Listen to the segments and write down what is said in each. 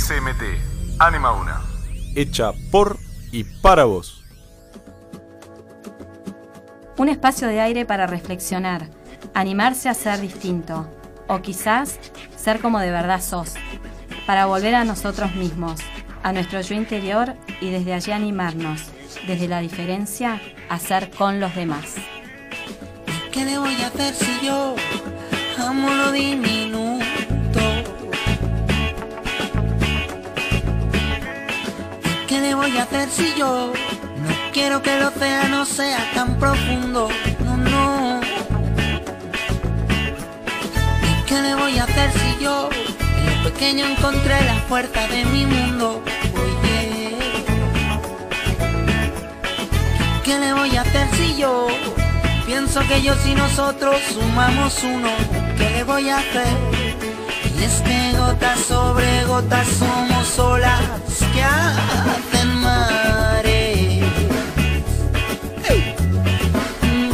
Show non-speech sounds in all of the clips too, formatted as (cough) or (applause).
SMT, Anima Una. Hecha por y para vos. Un espacio de aire para reflexionar, animarse a ser distinto, o quizás ser como de verdad sos, para volver a nosotros mismos, a nuestro yo interior y desde allí animarnos, desde la diferencia, a ser con los demás. ¿Qué le voy a hacer si yo amo lo diminuto? ¿Qué le voy a hacer si yo no quiero que el océano sea tan profundo? No, no. ¿Y qué le voy a hacer si yo en lo pequeño encontré la puerta de mi mundo? Oye. ¿Qué le voy a hacer si yo pienso que yo y nosotros sumamos uno? ¿Qué le voy a hacer? Y es que gotas sobre gotas somos olas que hacen mares.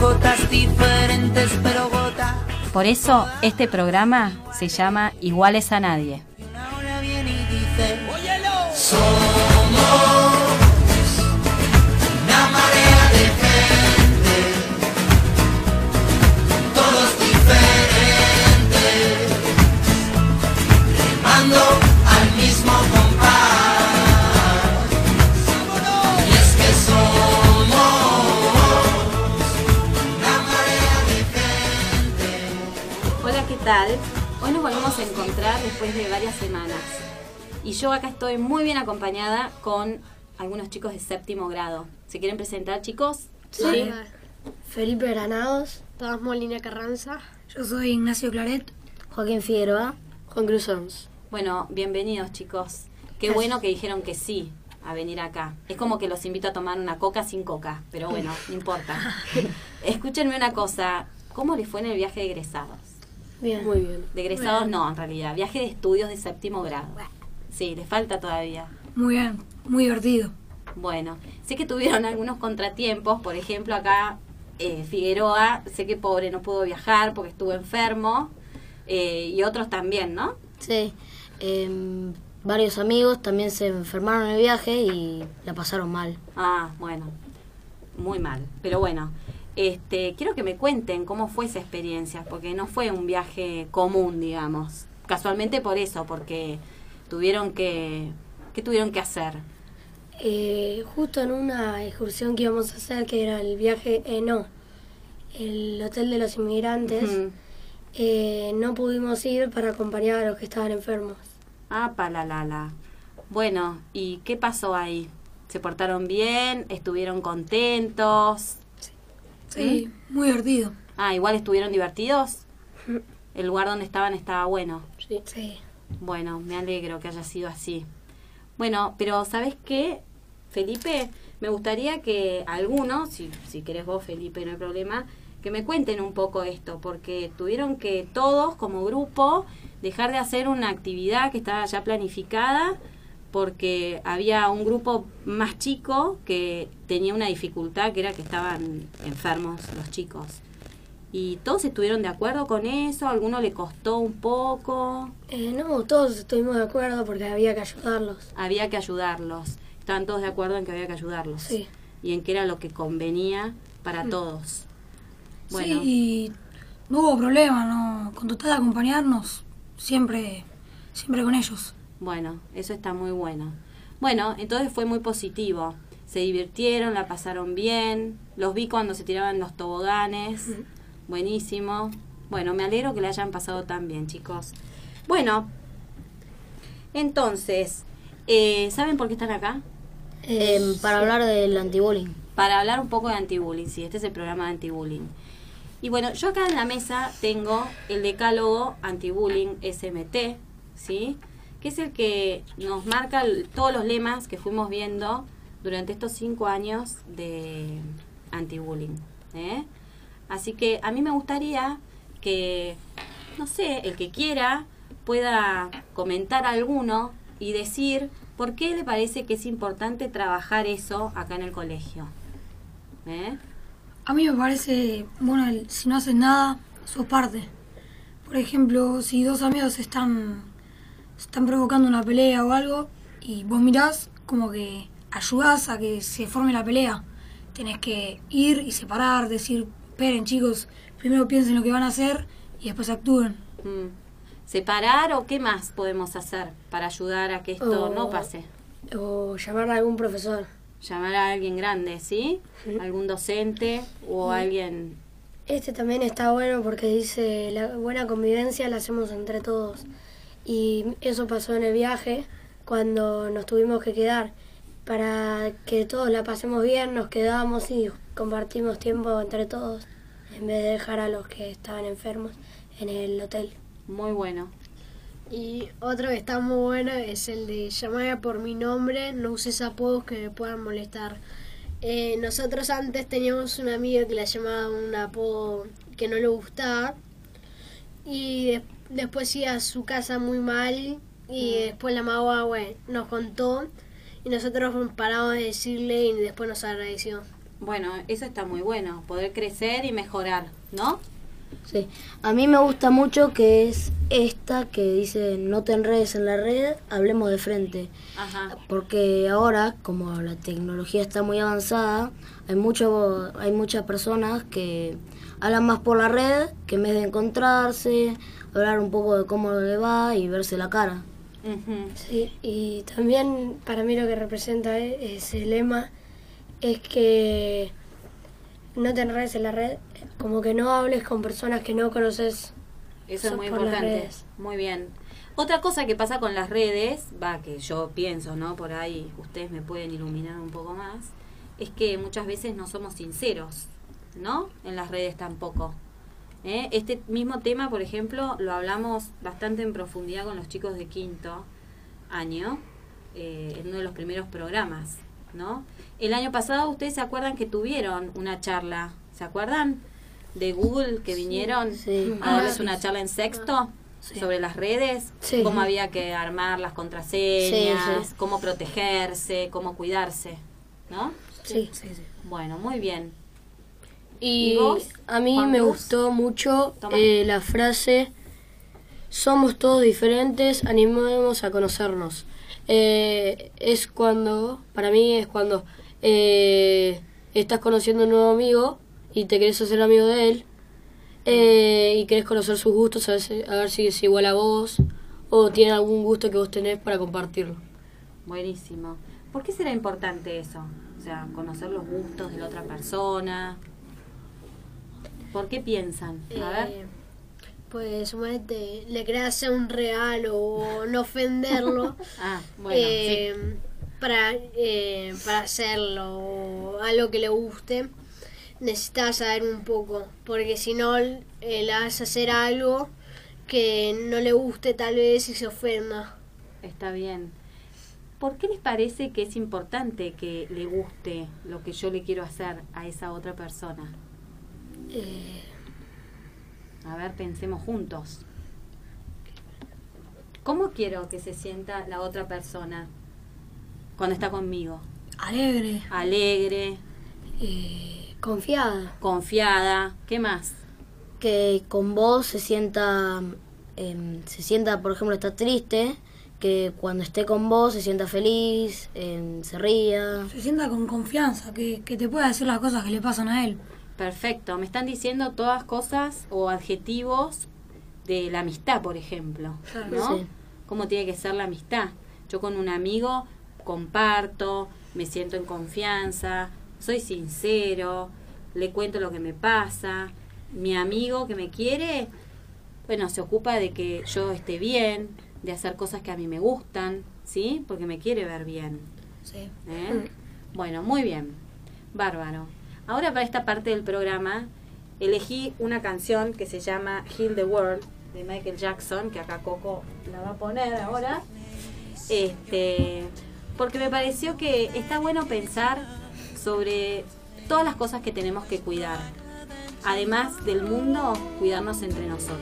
Gotas diferentes, pero gotas. Por eso este programa se llama Iguales a Nadie. Una ola viene y dice: Somos A encontrar después de varias semanas. Y yo acá estoy muy bien acompañada con algunos chicos de séptimo grado. ¿Se quieren presentar, chicos? Sí. Felipe Granados. Tomás Molina Carranza. Yo soy Ignacio Claret. Joaquín Figueroa. Juan Cruz Sons. Bueno, bienvenidos, chicos. Qué bueno que dijeron que sí a venir acá. Es como que los invito a tomar una coca sin coca, pero bueno, no importa. (laughs) Escúchenme una cosa. ¿Cómo les fue en el viaje de egresados? Bien. Muy bien. De egresados no, en realidad. Viaje de estudios de séptimo grado. Sí, les falta todavía. Muy bien, muy divertido. Bueno, sé que tuvieron algunos contratiempos, por ejemplo acá eh, Figueroa, sé que pobre no pudo viajar porque estuvo enfermo, eh, y otros también, ¿no? Sí. em, varios amigos también se enfermaron en el viaje y la pasaron mal. Ah, bueno, muy mal, pero bueno, este, quiero que me cuenten cómo fue esa experiencia, porque no fue un viaje común, digamos, casualmente por eso, porque tuvieron que, ¿qué tuvieron que hacer? Eh, justo en una excursión que íbamos a hacer, que era el viaje, eh, no, el Hotel de los Inmigrantes, eh, no pudimos ir para acompañar a los que estaban enfermos. Ah, palalala. Bueno, ¿y qué pasó ahí? ¿Se portaron bien? ¿Estuvieron contentos? Sí, muy divertido. Ah, igual estuvieron divertidos. El lugar donde estaban estaba bueno. Sí. sí. Bueno, me alegro que haya sido así. Bueno, pero ¿sabes qué, Felipe? Me gustaría que algunos, si, si querés vos, Felipe, no hay problema, que me cuenten un poco esto, porque tuvieron que todos, como grupo, dejar de hacer una actividad que estaba ya planificada, porque había un grupo más chico que tenía una dificultad, que era que estaban enfermos los chicos. ¿Y todos estuvieron de acuerdo con eso? ¿A alguno le costó un poco? Eh, no, todos estuvimos de acuerdo porque había que ayudarlos. había que ayudarlos. Estaban todos de acuerdo en que había que ayudarlos. Sí. Y en que era lo que convenía para todos. Bueno, Sí, y no hubo problema, no, con total de acompañarnos, siempre, siempre con ellos. Bueno, eso está muy bueno. Bueno, entonces fue muy positivo. Se divirtieron, la pasaron bien. Los vi cuando se tiraban los toboganes. Buenísimo. Bueno, me alegro que le hayan pasado tan bien, chicos. Bueno, entonces, eh, ¿saben por qué están acá? Em, para hablar del antibullying. para hablar un poco de antibullying, sí, este es el programa de antibullying. Y bueno, yo acá en la mesa tengo el decálogo antibullying SMT, ¿sí? Que es el que nos marca todos los lemas que fuimos viendo durante estos cinco años de antibullying. ¿eh? Así que a mí me gustaría que, no sé, el que quiera pueda comentar alguno y decir por qué le parece que es importante trabajar eso acá en el colegio. ¿Eh? A mí me parece, bueno, el- si no hacen nada, sos parte. Por ejemplo, si dos amigos están están provocando una pelea o algo y vos mirás como que ayudás a que se forme la pelea. Tenés que ir y separar, decir, esperen chicos, primero piensen lo que van a hacer y después actúen. Mm. ¿Separar o qué más podemos hacer para ayudar a que esto O- no pase? O llamar a algún profesor. Llamar a alguien grande, ¿sí? Algún docente o alguien... Este también está bueno porque dice la buena convivencia la hacemos entre todos. Y eso pasó en el viaje cuando nos tuvimos que quedar. Para que todos la pasemos bien, nos quedamos y compartimos tiempo entre todos en vez de dejar a los que estaban enfermos en el hotel. Muy bueno. Y otro que está muy bueno es el de llamar por mi nombre, no uses apodos que me puedan molestar. Eh, nosotros antes teníamos una amiga que la llamaba un apodo que no le gustaba y de- después iba a su casa muy mal y después la magua bueno, nos contó y nosotros paramos de decirle y después nos agradeció. Bueno, eso está muy bueno, poder crecer y mejorar, ¿no? Sí. A mí me gusta mucho que es esta que dice no te enredes en la red, hablemos de frente. Ajá. Porque ahora, como la tecnología está muy avanzada, hay mucho, hay muchas personas que hablan más por la red que en vez de encontrarse, hablar un poco de cómo le va y verse la cara. Sí, y también para mí lo que representa e- ese lema es que no te enredes en la red, como que no hables con personas que no conoces. Eso es muy importante. Muy bien. Otra cosa que pasa con las redes, va, que yo pienso, ¿no? Por ahí ustedes me pueden iluminar un poco más, es que muchas veces no somos sinceros, ¿no? En las redes tampoco. ¿eh? Este mismo tema, por ejemplo, lo hablamos bastante en profundidad con los chicos de quinto año, eh, en uno de los primeros programas, ¿no? El año pasado, ustedes se acuerdan que tuvieron una charla, ¿se acuerdan? De Google que vinieron sí. a darles Ah, una charla en sexto sobre las redes, Sí. cómo había que armar las contraseñas, Sí, sí. cómo protegerse, cómo cuidarse, ¿no? Sí. Bueno, muy bien. Y, ¿Y vos, a mí Juan me Cruz? gustó mucho eh, la frase somos todos diferentes, animemos a conocernos. Eh, es cuando, para mí es cuando eh, estás conociendo un nuevo amigo y te querés hacer amigo de él eh, y querés conocer sus gustos, a ver, si, a ver si es igual a vos o tiene algún gusto que vos tenés para compartirlo. Buenísimo. ¿Por qué será importante eso? O sea, conocer los gustos de la otra persona. ¿Por qué piensan? A ver. Eh, pues suponete, le querés hacer un regalo o no ofenderlo (laughs) Ah, bueno, eh, para, eh, para hacerlo o algo que le guste, necesitas saber un poco, porque si no eh, le vas a hacer algo que no le guste tal vez y se ofenda. está bien. ¿Por qué les parece que es importante que le guste lo que yo le quiero hacer a esa otra persona? Eh, A ver, pensemos juntos. ¿Cómo quiero que se sienta la otra persona cuando está conmigo? Alegre. Alegre, eh, confiada. confiada, ¿qué más? Que con vos se sienta, em, se sienta, por ejemplo, está triste, que cuando esté con vos se sienta feliz, em, se ría. Se sienta con confianza, que, que te pueda decir las cosas que le pasan a él. Perfecto, me están diciendo todas cosas o adjetivos de la amistad, por ejemplo, ¿no? Sí. ¿Cómo tiene que ser la amistad? Yo con un amigo comparto, me siento en confianza, soy sincero, le cuento lo que me pasa. Mi amigo que me quiere, bueno, se ocupa de que yo esté bien, de hacer cosas que a mí me gustan, ¿sí? Porque me quiere ver bien. Sí. ¿Eh? Bueno, muy bien. Bárbaro. Ahora para esta parte del programa elegí una canción que se llama Heal the World de Michael Jackson, que acá Coco la va a poner ahora. Este, porque me pareció que está bueno pensar sobre todas las cosas que tenemos que cuidar. Además del mundo, cuidarnos entre nosotros.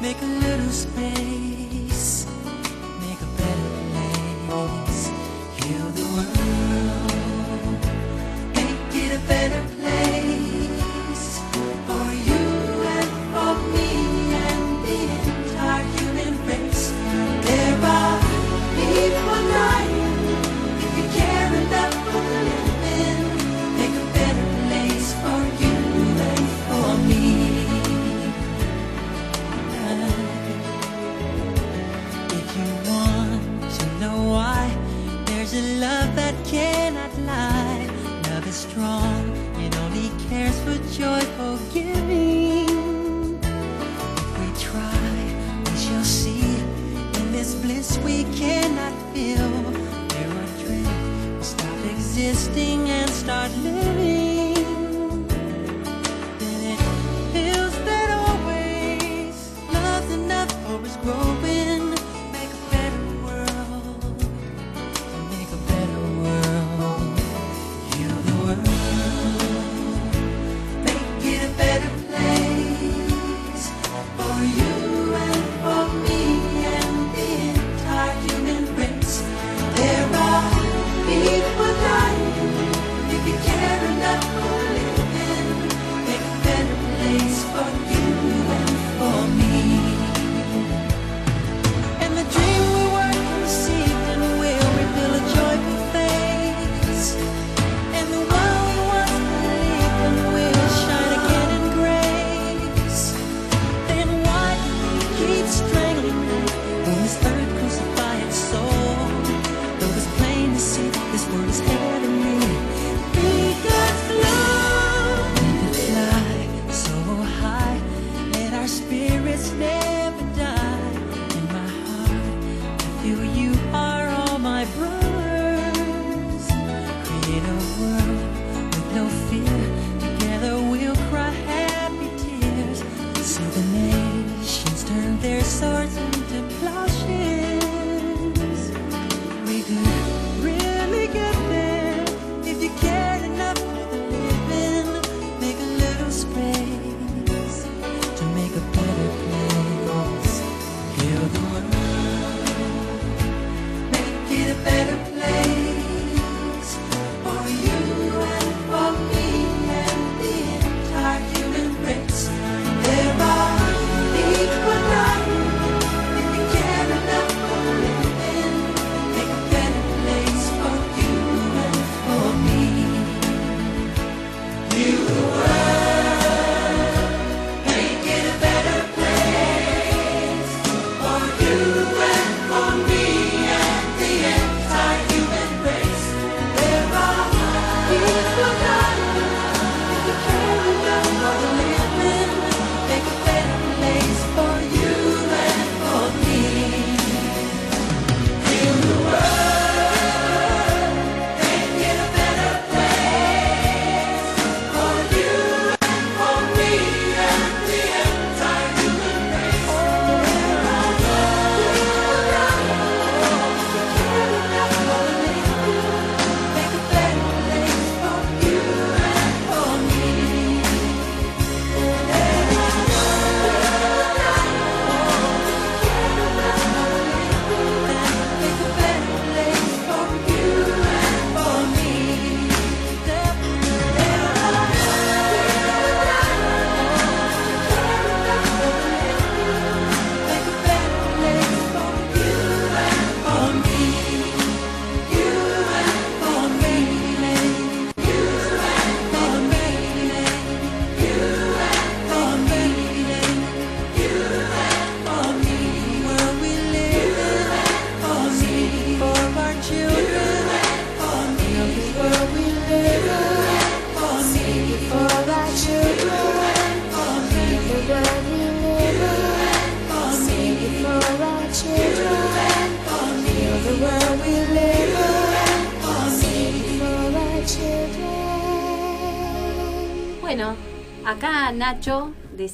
Make a little space. 每个。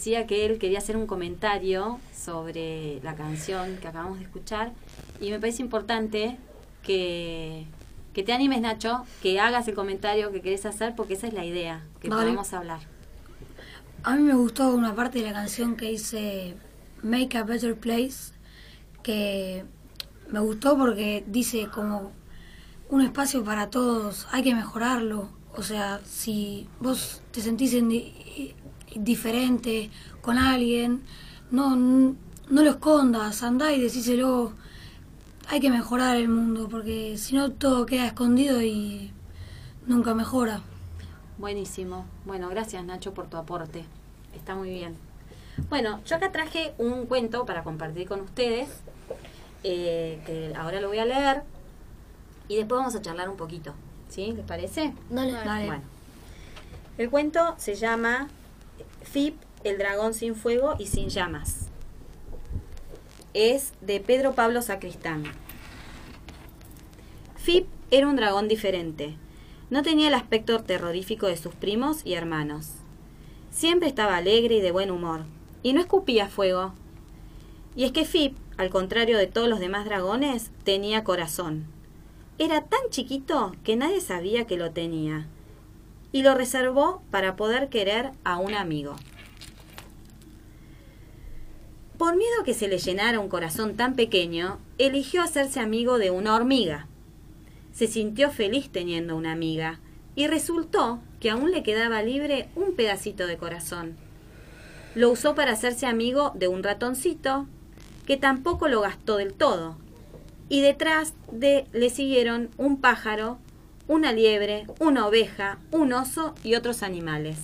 decía que él quería hacer un comentario sobre la canción que acabamos de escuchar y me parece importante que, que te animes, Nacho, que hagas el comentario que querés hacer porque esa es la idea, que vale. podemos hablar. A mí me gustó una parte de la canción que dice Make a Better Place, que me gustó porque dice como un espacio para todos, hay que mejorarlo. O sea, si vos te sentís en diferente con alguien, no, no lo escondas, andá y decíselo. Hay que mejorar el mundo porque si no todo queda escondido y nunca mejora. Buenísimo. Bueno, gracias Nacho por tu aporte. Está muy bien. Bueno, yo acá traje un cuento para compartir con ustedes, eh, que ahora lo voy a leer y después vamos a charlar un poquito. ¿Sí? ¿Les parece? Dale. Dale. Bueno. El cuento se llama Fip, el dragón sin fuego y sin llamas. Es de Pedro Pablo Sacristán. Fip era un dragón diferente. No tenía el aspecto terrorífico de sus primos y hermanos. Siempre estaba alegre y de buen humor, y no escupía fuego. Y es que Fip, al contrario de todos los demás dragones, tenía corazón. Era tan chiquito que nadie sabía que lo tenía, y lo reservó para poder querer a un amigo. Por miedo a que se le llenara un corazón tan pequeño, eligió hacerse amigo de una hormiga. Se sintió feliz teniendo una amiga, y resultó que aún le quedaba libre un pedacito de corazón. Lo usó para hacerse amigo de un ratoncito, que tampoco lo gastó del todo, y detrás de le siguieron un pájaro, una liebre, una oveja, un oso y otros animales.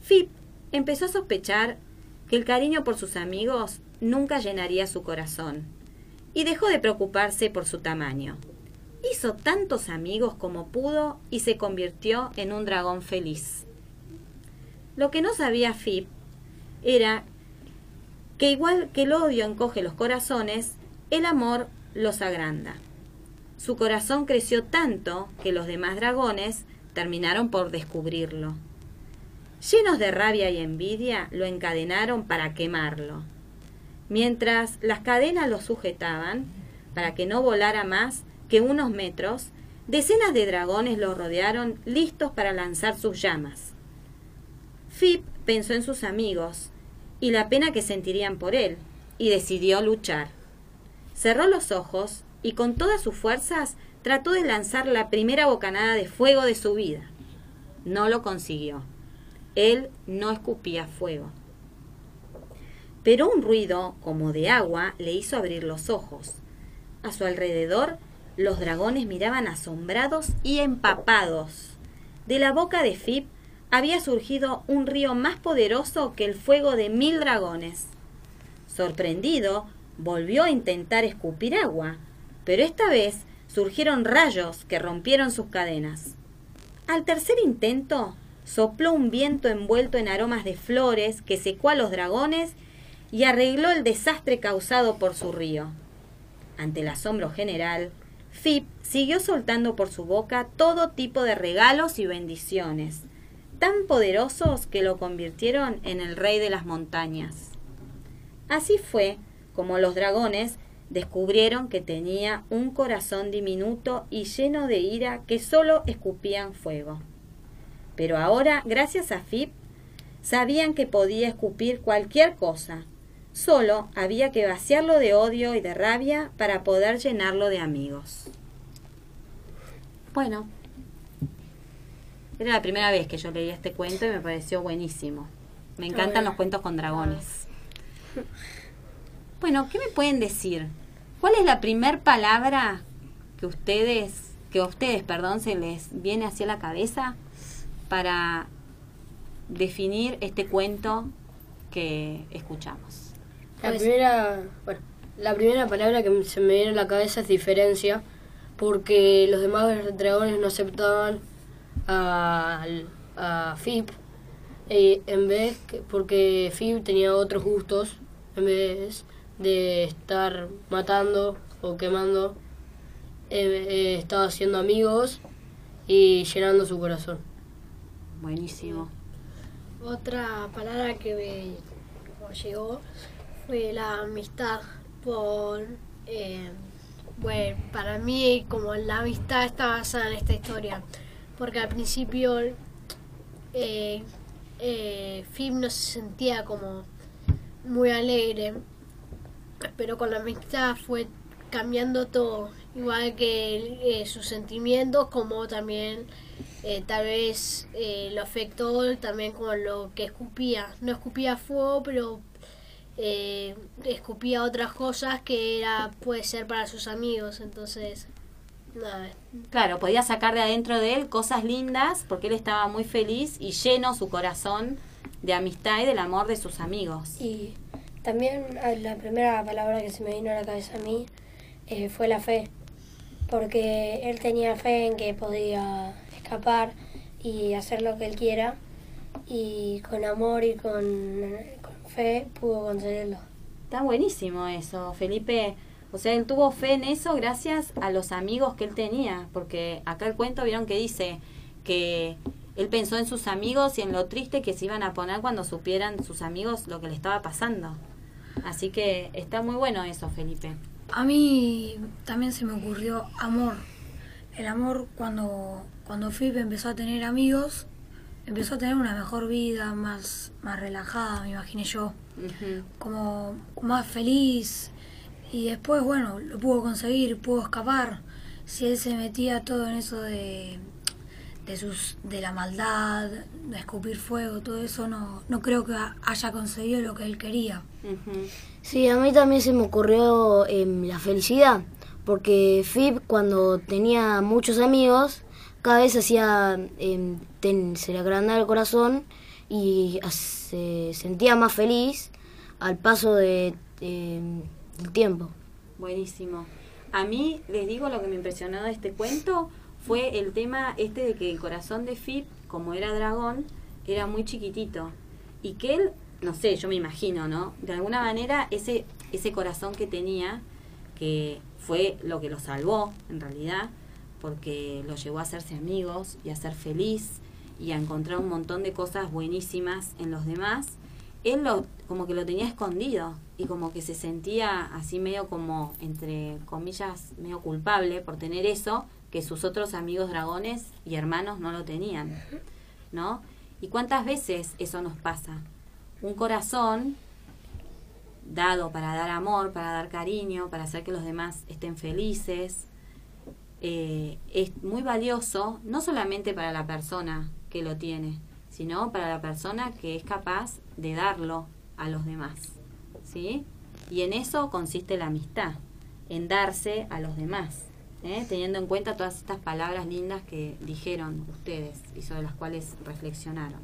Fip empezó a sospechar que el cariño por sus amigos nunca llenaría su corazón, y dejó de preocuparse por su tamaño. Hizo tantos amigos como pudo y se convirtió en un dragón feliz. Lo que no sabía Fip era que igual que el odio encoge los corazones, el amor los agranda. Su corazón creció tanto que los demás dragones terminaron por descubrirlo. Llenos de rabia y envidia, lo encadenaron para quemarlo. Mientras las cadenas lo sujetaban, para que no volara más que unos metros, decenas de dragones lo rodearon listos para lanzar sus llamas. Fip pensó en sus amigos y la pena que sentirían por él, y decidió luchar. Cerró los ojos y con todas sus fuerzas trató de lanzar la primera bocanada de fuego de su vida. No lo consiguió. Él no escupía fuego. Pero un ruido, como de agua, le hizo abrir los ojos. A su alrededor, los dragones miraban asombrados y empapados. De la boca de Fip había surgido un río más poderoso que el fuego de mil dragones. Sorprendido, volvió a intentar escupir agua, pero esta vez surgieron rayos que rompieron sus cadenas. Al tercer intento, sopló un viento envuelto en aromas de flores que secó a los dragones y arregló el desastre causado por su río. Ante el asombro general, Fip siguió soltando por su boca todo tipo de regalos y bendiciones, tan poderosos que lo convirtieron en el rey de las montañas. Así fue como los dragones descubrieron que tenía un corazón diminuto y lleno de ira que solo escupían fuego. Pero ahora, gracias a Fip, sabían que podía escupir cualquier cosa. Solo había que vaciarlo de odio y de rabia para poder llenarlo de amigos. Bueno, era la primera vez que yo leí este cuento y me pareció buenísimo. Me encantan los cuentos con dragones. Bueno, ¿qué me pueden decir? ¿Cuál es la primer palabra que ustedes, que a ustedes, perdón, se les viene hacia la cabeza para definir este cuento que escuchamos? La primera, bueno, la primera palabra que se me viene a la cabeza es diferencia, porque los demás dragones no aceptaban a, a Fip, eh, en vez que, porque Fip tenía otros gustos, en vez de estar matando o quemando, eh, eh, estaba haciendo amigos y llenando su corazón. Buenísimo. Otra palabra que me llegó fue la amistad por eh, bueno para mí como la amistad está basada en esta historia porque al principio eh, eh, Fim no se sentía como muy alegre, pero con la amistad fue cambiando todo, igual que eh, sus sentimientos, como también eh, tal vez eh, lo afectó también con lo que escupía. No escupía fuego, pero eh, escupía otras cosas que era puede ser para sus amigos, entonces nada. Claro, podía sacar de adentro de él cosas lindas porque él estaba muy feliz y lleno su corazón de amistad y del amor de sus amigos. Y también ah, la primera palabra que se me vino a la cabeza a mí eh, fue la fe, porque él tenía fe en que podía escapar y hacer lo que él quiera, y con amor y con, con fe pudo conseguirlo. Está buenísimo eso, Felipe. O sea, él tuvo fe en eso gracias a los amigos que él tenía, porque acá el cuento vieron que dice que él pensó en sus amigos y en lo triste que se iban a poner cuando supieran sus amigos lo que le estaba pasando. Así que está muy bueno eso, Felipe. A mí también se me ocurrió amor. El amor cuando, cuando Philip empezó a tener amigos, empezó a tener una mejor vida, más, más relajada, me imaginé yo. Como más feliz. Y después, bueno, lo pudo conseguir, pudo escapar. Si él se metía todo en eso de, de, sus, de la maldad, de escupir fuego, todo eso, no, no creo que haya conseguido lo que él quería. Sí, a mí también se me ocurrió em, la felicidad, porque Fib cuando tenía muchos amigos, cada vez hacía, em, ten- se le agrandaba el corazón y se sentía más feliz al paso de, em, del tiempo. Buenísimo. A mí, les digo, lo que me impresionó de este cuento fue el tema este de que el corazón de Fib, como era dragón, era muy chiquitito. Y que él, no sé, yo me imagino, ¿no? De alguna manera, ese, ese corazón que tenía, que fue lo que lo salvó, en realidad, porque lo llevó a hacerse amigos y a ser feliz y a encontrar un montón de cosas buenísimas en los demás, él lo, como que lo tenía escondido y como que se sentía así medio como, entre comillas, medio culpable por tener eso que sus otros amigos dragones y hermanos no lo tenían, ¿no? ¿Y cuántas veces eso nos pasa? Un corazón dado para dar amor, para dar cariño, para hacer que los demás estén felices, eh, es muy valioso, no solamente para la persona que lo tiene, sino para la persona que es capaz de darlo a los demás. ¿Sí? Y en eso consiste la amistad, en darse a los demás, ¿eh? teniendo en cuenta todas estas palabras lindas que dijeron ustedes y sobre las cuales reflexionaron.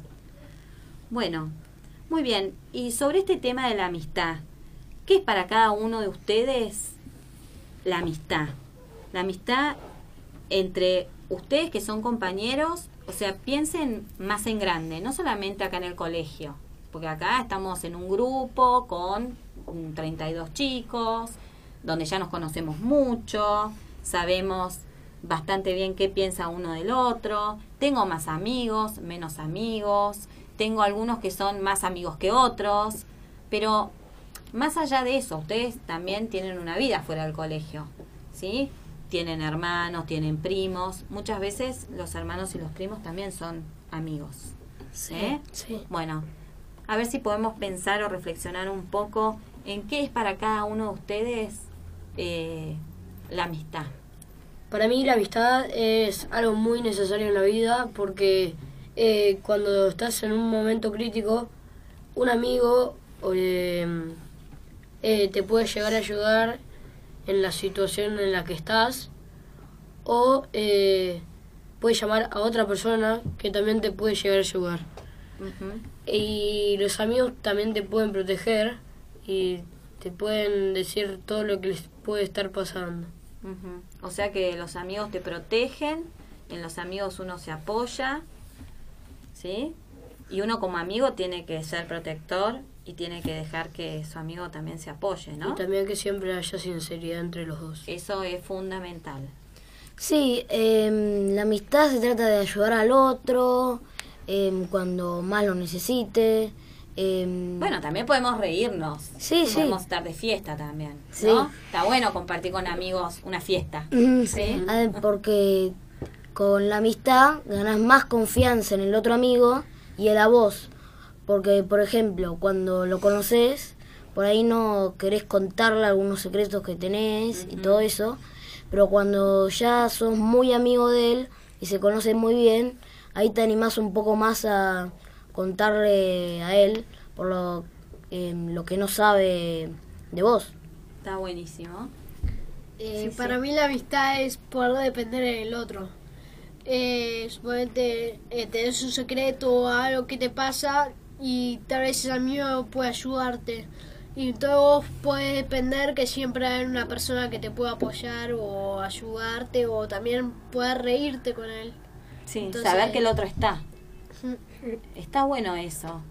Bueno, muy bien. Y sobre este tema de la amistad, ¿qué es para cada uno de ustedes la amistad? La amistad entre ustedes que son compañeros, o sea, piensen más en grande, no solamente acá en el colegio, porque acá estamos en un grupo con mm, 32 chicos, donde ya nos conocemos mucho, sabemos bastante bien qué piensa uno del otro, tengo más amigos, menos amigos, tengo algunos que son más amigos que otros, pero más allá de eso, ustedes también tienen una vida fuera del colegio, ¿sí? Tienen hermanos, tienen primos, muchas veces los hermanos y los primos también son amigos. ¿eh? Sí. Bueno, a ver si podemos pensar o reflexionar un poco en qué es para cada uno de ustedes eh, la amistad. Para mí la amistad es algo muy necesario en la vida porque eh, cuando estás en un momento crítico, un amigo eh, eh, te puede llegar a ayudar en la situación en la que estás o eh, puede llamar a otra persona que también te puede llegar a ayudar. Y los amigos también te pueden proteger y te pueden decir todo lo que les puede estar pasando. O sea que los amigos te protegen, en los amigos uno se apoya, ¿sí? Y uno como amigo tiene que ser protector y tiene que dejar que su amigo también se apoye, ¿no? Y también que siempre haya sinceridad entre los dos. Eso es fundamental. Sí, em, la amistad se trata de ayudar al otro em, cuando más lo necesite. Em, Bueno, también podemos reírnos. Sí, sí. Podemos estar de fiesta también, Sí. ¿no? Está bueno compartir con amigos una fiesta. Mm, Sí. porque con la amistad ganas más confianza en el otro amigo y él a vos. Porque, por ejemplo, cuando lo conoces, por ahí no querés contarle algunos secretos que tenés y todo eso, pero cuando ya sos muy amigo de él y se conocen muy bien, ahí te animás un poco más a contarle a él por lo, em, lo que no sabe de vos. Está buenísimo. Eh, Sí, para sí. mí la amistad es poder depender del otro. Eh, suponete, eh, tenés un secreto o algo que te pasa y tal vez ese amigo puede ayudarte. Y entonces vos podés depender que siempre hay una persona que te pueda apoyar o ayudarte o también poder reírte con él. Sí, Entonces- saber que el otro está. (laughs) Está bueno eso.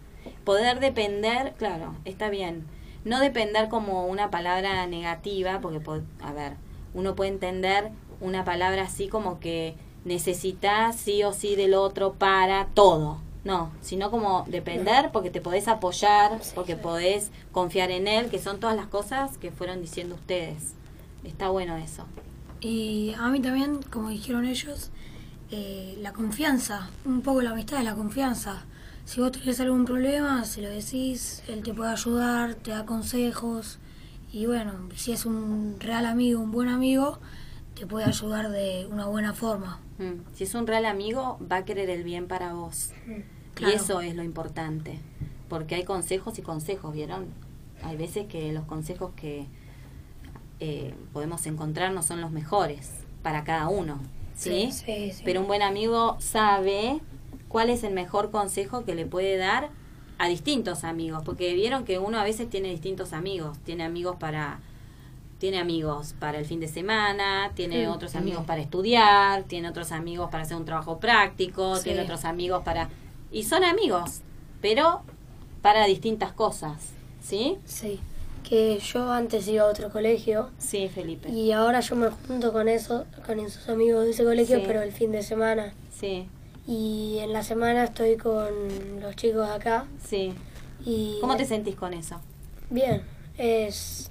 Poder depender, claro, está bien. No depender como una palabra negativa, porque, po- a ver, uno puede entender una palabra así como que necesitas sí o sí del otro para todo. No, sino como depender porque te podés apoyar, porque podés confiar en él, que son todas las cosas que fueron diciendo ustedes. Está bueno eso. Y a mí también, como dijeron ellos, eh, la confianza, un poco la amistad es la confianza. Si vos tenés algún problema, se lo decís, él te puede ayudar, te da consejos. Y bueno, si es un real amigo, un buen amigo, te puede ayudar de una buena forma. Mm, Si es un real amigo, va a querer el bien para vos. Claro. Y eso es lo importante. Porque hay consejos y consejos, ¿vieron? Hay veces que los consejos que eh, podemos encontrar no son los mejores para cada uno. ¿Sí? Sí, sí. Pero un buen amigo sabe cuál es el mejor consejo que le puede dar a distintos amigos. Porque vieron que uno a veces tiene distintos amigos. Tiene amigos para tiene amigos para el fin de semana, tiene otros amigos para estudiar, tiene otros amigos para hacer un trabajo práctico, tiene otros amigos para... Y son amigos, pero para distintas cosas, ¿sí? Sí, que yo antes iba a otro colegio Sí, Felipe. y ahora yo me junto con eso, con esos amigos de ese colegio, Sí. pero el fin de semana. Sí, Y en la semana estoy con los chicos de acá sí. y ¿Cómo te sentís con eso? bien, es,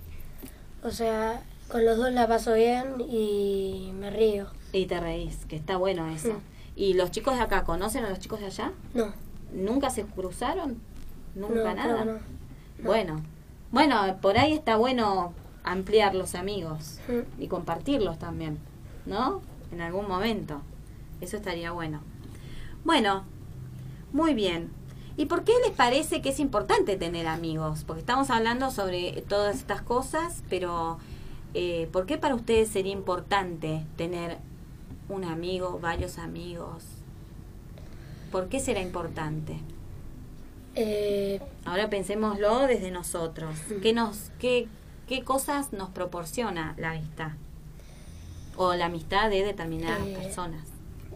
o sea, con los dos la paso bien y me río. Y te reís, que está bueno eso. Mm. ¿Y los chicos de acá conocen a los chicos de allá? No, ¿Nunca se cruzaron? ¿Nunca no, nada? que no. Bueno, bueno, por ahí está bueno ampliar los amigos Mm. y compartirlos también, ¿no? En algún momento. Eso estaría bueno. Bueno, muy bien. ¿Y por qué les parece que es importante tener amigos? Porque estamos hablando sobre todas estas cosas, pero eh, ¿por qué para ustedes sería importante tener un amigo, varios amigos? ¿Por qué será importante? Eh, Ahora pensémoslo desde nosotros. ¿Qué, nos, qué, ¿Qué cosas nos proporciona la amistad? O la amistad de determinadas Eh, personas.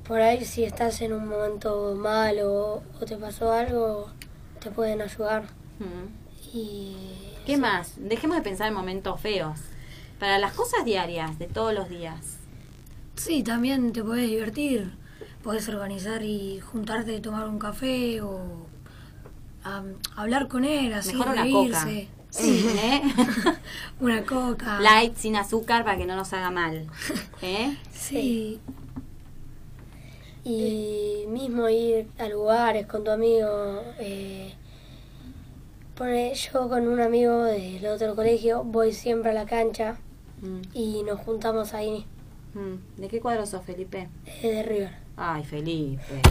por ahí si estás en un momento malo o te pasó algo, te pueden ayudar. Y ¿Qué más? Dejemos de pensar en momentos feos. Para las cosas diarias, de todos los días. Sí, también te podés divertir. Podés organizar y juntarte, tomar un café o am, hablar con él, así, Mejor una coca. Sí, ¿Eh? (laughs) una coca. Light, sin azúcar, para que no nos haga mal. (laughs) ¿Eh? Sí, Y mismo ir a lugares con tu amigo. Eh, pone, yo con un amigo del otro colegio voy siempre a la cancha Mm, y nos juntamos ahí mm. ¿De qué cuadro sos, Felipe? eh, de River. Ay, Felipe,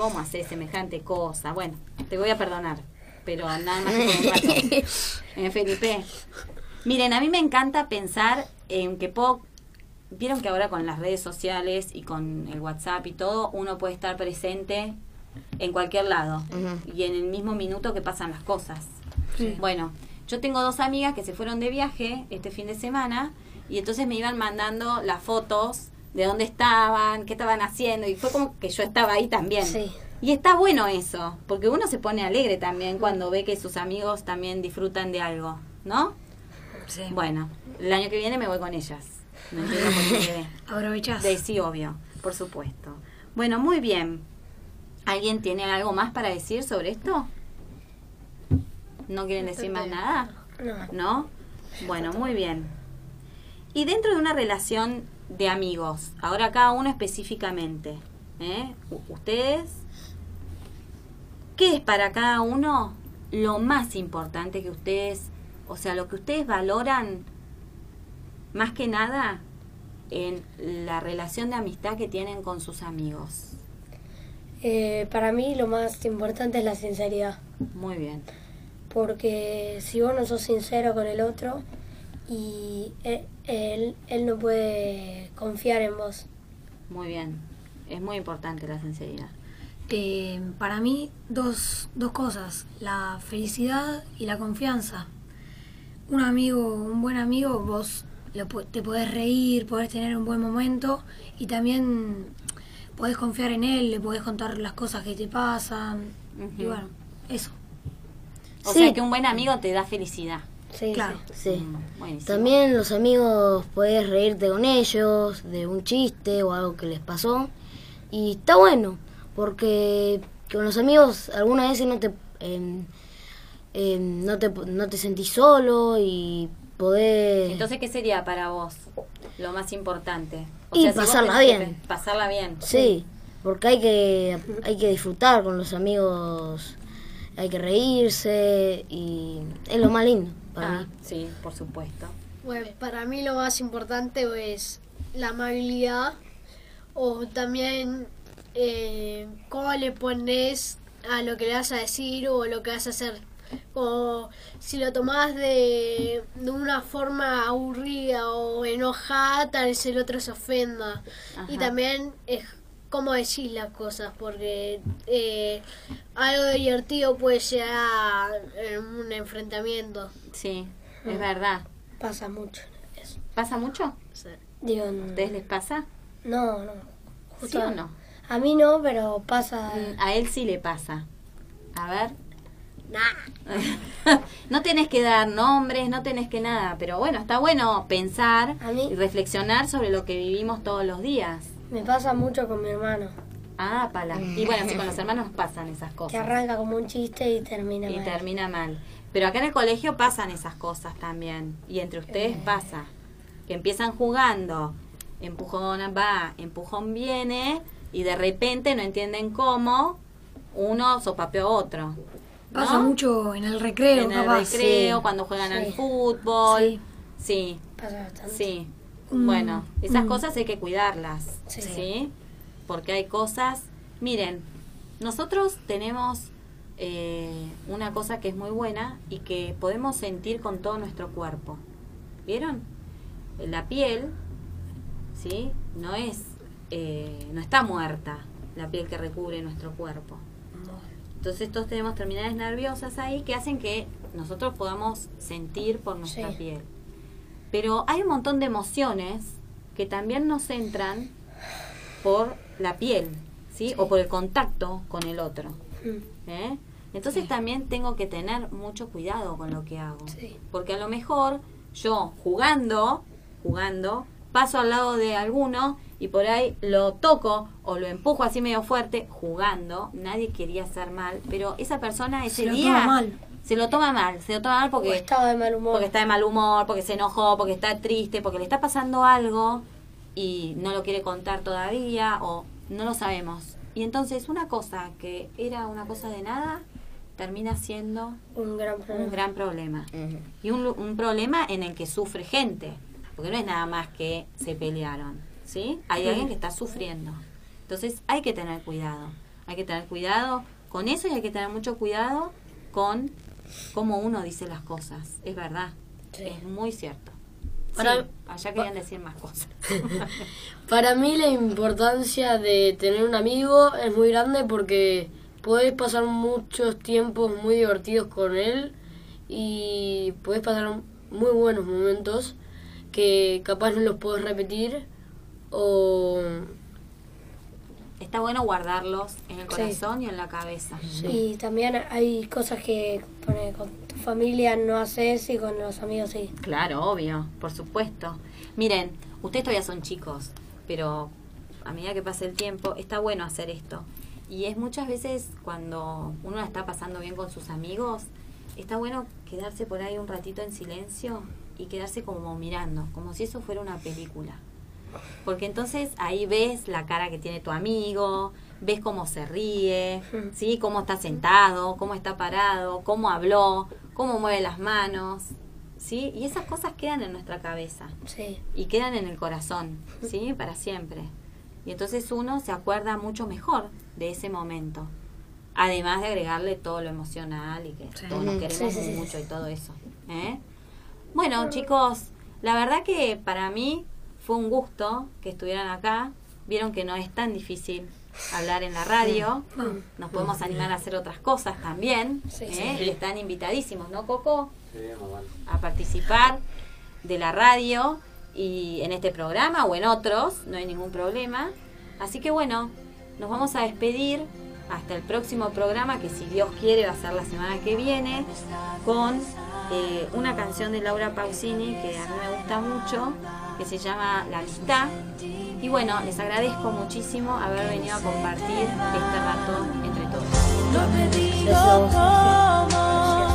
¿cómo haces semejante cosa? Bueno, te voy a perdonar, pero nada más que por un rato. (laughs) Eh, Felipe, miren, a mí me encanta pensar en que puedo... Vieron que ahora con las redes sociales y con el WhatsApp y todo, uno puede estar presente en cualquier lado y en el mismo minuto que pasan las cosas. Bueno, yo tengo dos amigas que se fueron de viaje este fin de semana y entonces me iban mandando las fotos de dónde estaban, qué estaban haciendo y fue como que yo estaba ahí también. Sí. Y está bueno eso, porque uno se pone alegre también cuando ve que sus amigos también disfrutan de algo, ¿no? sí. Bueno, el año que viene me voy con ellas. No entiendo por qué. Aprovechás. De, sí, obvio, por supuesto. Bueno, muy bien. ¿Alguien tiene algo más para decir sobre esto? ¿No quieren decir más nada? No. ¿No? Bueno, muy bien. Y dentro de una relación de amigos, ahora cada uno específicamente, ¿eh? Ustedes, ¿qué es para cada uno lo más importante que ustedes O sea, lo que ustedes valoran más que nada en la relación de amistad que tienen con sus amigos. Eh, para mí lo más importante es la sinceridad. Muy bien. Porque si vos no sos sincero con el otro y e- él, él no puede confiar en vos. Muy bien. Es muy importante la sinceridad. Eh, para mí, dos, dos cosas, la felicidad y la confianza. Un amigo, un buen amigo, vos te podés reír, podés tener un buen momento y también podés confiar en él, le podés contar las cosas que te pasan. Y bueno, eso. O Sí. sea que un buen amigo te da felicidad. Sí, Claro. sí. Mm. También los amigos podés reírte con ellos de un chiste o algo que les pasó. Y está bueno, porque con los amigos algunas veces no te, em, no te, no te sentís solo y podés... Entonces, ¿qué sería para vos lo más importante? Y si vos pasarla bien. Pasarla bien. Sí, porque hay que, hay que disfrutar con los amigos, hay que reírse y es lo más lindo para Ah, mí. sí, por supuesto. Bueno, para mí lo más importante es la amabilidad o también eh, cómo le pones a lo que le vas a decir o lo que vas a hacer. O si lo tomás de, de una forma aburrida o enojada, tal vez el otro se ofenda. Y también es cómo decís las cosas, porque eh, algo divertido puede eh, un enfrentamiento. Sí, es verdad. Pasa mucho. eso. ¿Pasa mucho? Digo, ¿A ustedes les pasa? no, no. ¿Sí Justo- o no? A mí no, pero pasa. A él sí le pasa. A ver. (laughs) no tenés que dar nombres, no tenés que nada, pero bueno, está bueno pensar y reflexionar sobre lo que vivimos todos los días. Me pasa mucho con mi hermano, Ah, pala. Y bueno, sí, con los hermanos pasan esas que cosas. arranca como un chiste y termina Y mal. termina mal. Pero acá en el colegio pasan esas cosas también. Y entre ustedes Eh. pasa. Que empiezan jugando. Empujón va, empujón viene. Y de repente no entienden cómo. Uno sopapeó a otro. ¿no? Pasa mucho en el recreo, En el capaz. recreo, sí. cuando juegan al fútbol. Sí. Sí, Pasa bastante. sí. Mm, Bueno, esas mm. cosas hay que cuidarlas. Sí. Sí. Porque hay cosas. Miren, nosotros tenemos eh, una cosa que es muy buena y que podemos sentir con todo nuestro cuerpo. ¿Vieron? La piel, ¿sí? No es. eh, no está muerta la piel que recubre nuestro cuerpo. Entonces todos tenemos terminales nerviosas ahí que hacen que nosotros podamos sentir por nuestra Sí. piel. Pero hay un montón de emociones que también nos entran por la piel, ¿sí? O por el contacto con el otro. Mm, ¿eh? Entonces también tengo que tener mucho cuidado con lo que hago. Sí. Porque a lo mejor yo jugando, jugando, paso al lado de alguno y por ahí lo toco o lo empujo así medio fuerte, jugando. Nadie quería hacer mal, pero esa persona ese Se lo día toma mal. Se lo toma mal, se lo toma mal O porque estaba de mal humor. porque está de mal humor, porque se enojó, porque está triste, porque le está pasando algo y no lo quiere contar todavía o no lo sabemos. Y entonces una cosa que era una cosa de nada termina siendo Un gran problema. un gran problema. Y un, un problema en el que sufre gente, porque no es nada más que se pelearon, ¿sí? Hay alguien que está sufriendo. Entonces hay que tener cuidado. Hay que tener cuidado con eso y hay que tener mucho cuidado con cómo uno dice las cosas. Es verdad. Sí. Es muy cierto. Para- Sí, allá querían decir más cosas. (laughs) Para mí la importancia de tener un amigo es muy grande porque podés pasar muchos tiempos muy divertidos con él y podés pasar muy buenos momentos que capaz no los podés repetir o Está bueno guardarlos en el Sí. corazón y en la cabeza. y también hay cosas que pone, con tu familia no haces y con los amigos sí. Claro, obvio, por supuesto. Miren, ustedes todavía son chicos, pero a medida que pasa el tiempo, está bueno hacer esto. Y es muchas veces cuando uno la está pasando bien con sus amigos, está bueno quedarse por ahí un ratito en silencio y quedarse como mirando, como si eso fuera una película. Porque entonces ahí ves la cara que tiene tu amigo, ves cómo se ríe, (laughs) ¿sí? Cómo está sentado, cómo está parado, cómo habló, cómo mueve las manos. ¿sí? Y esas cosas quedan en nuestra cabeza Sí. y quedan en el corazón, (laughs) ¿sí? Para siempre. Y entonces uno se acuerda mucho mejor de ese momento. Además de agregarle todo lo emocional y que todos nos queremos sí, mucho y todo eso. ¿eh? Bueno, chicos, la verdad que para mí fue un gusto que estuvieran acá. Vieron que no es tan difícil hablar en la radio. Nos podemos animar a hacer otras cosas también. Sí, ¿eh? sí. Y están invitadísimos, ¿no, Coco? a participar de la radio y en este programa o en otros, no hay ningún problema. Así que bueno, nos vamos a despedir hasta el próximo programa que si Dios quiere va a ser la semana que viene con eh, una canción de Laura Pausini que a mí me gusta mucho, que se llama La amistad. Y bueno, les agradezco muchísimo haber venido a compartir este rato entre todos. No te digo cómo,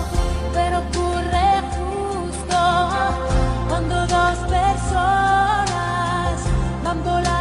pero ocurre justo cuando dos personas van volando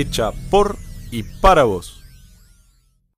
Hecha por y para vos.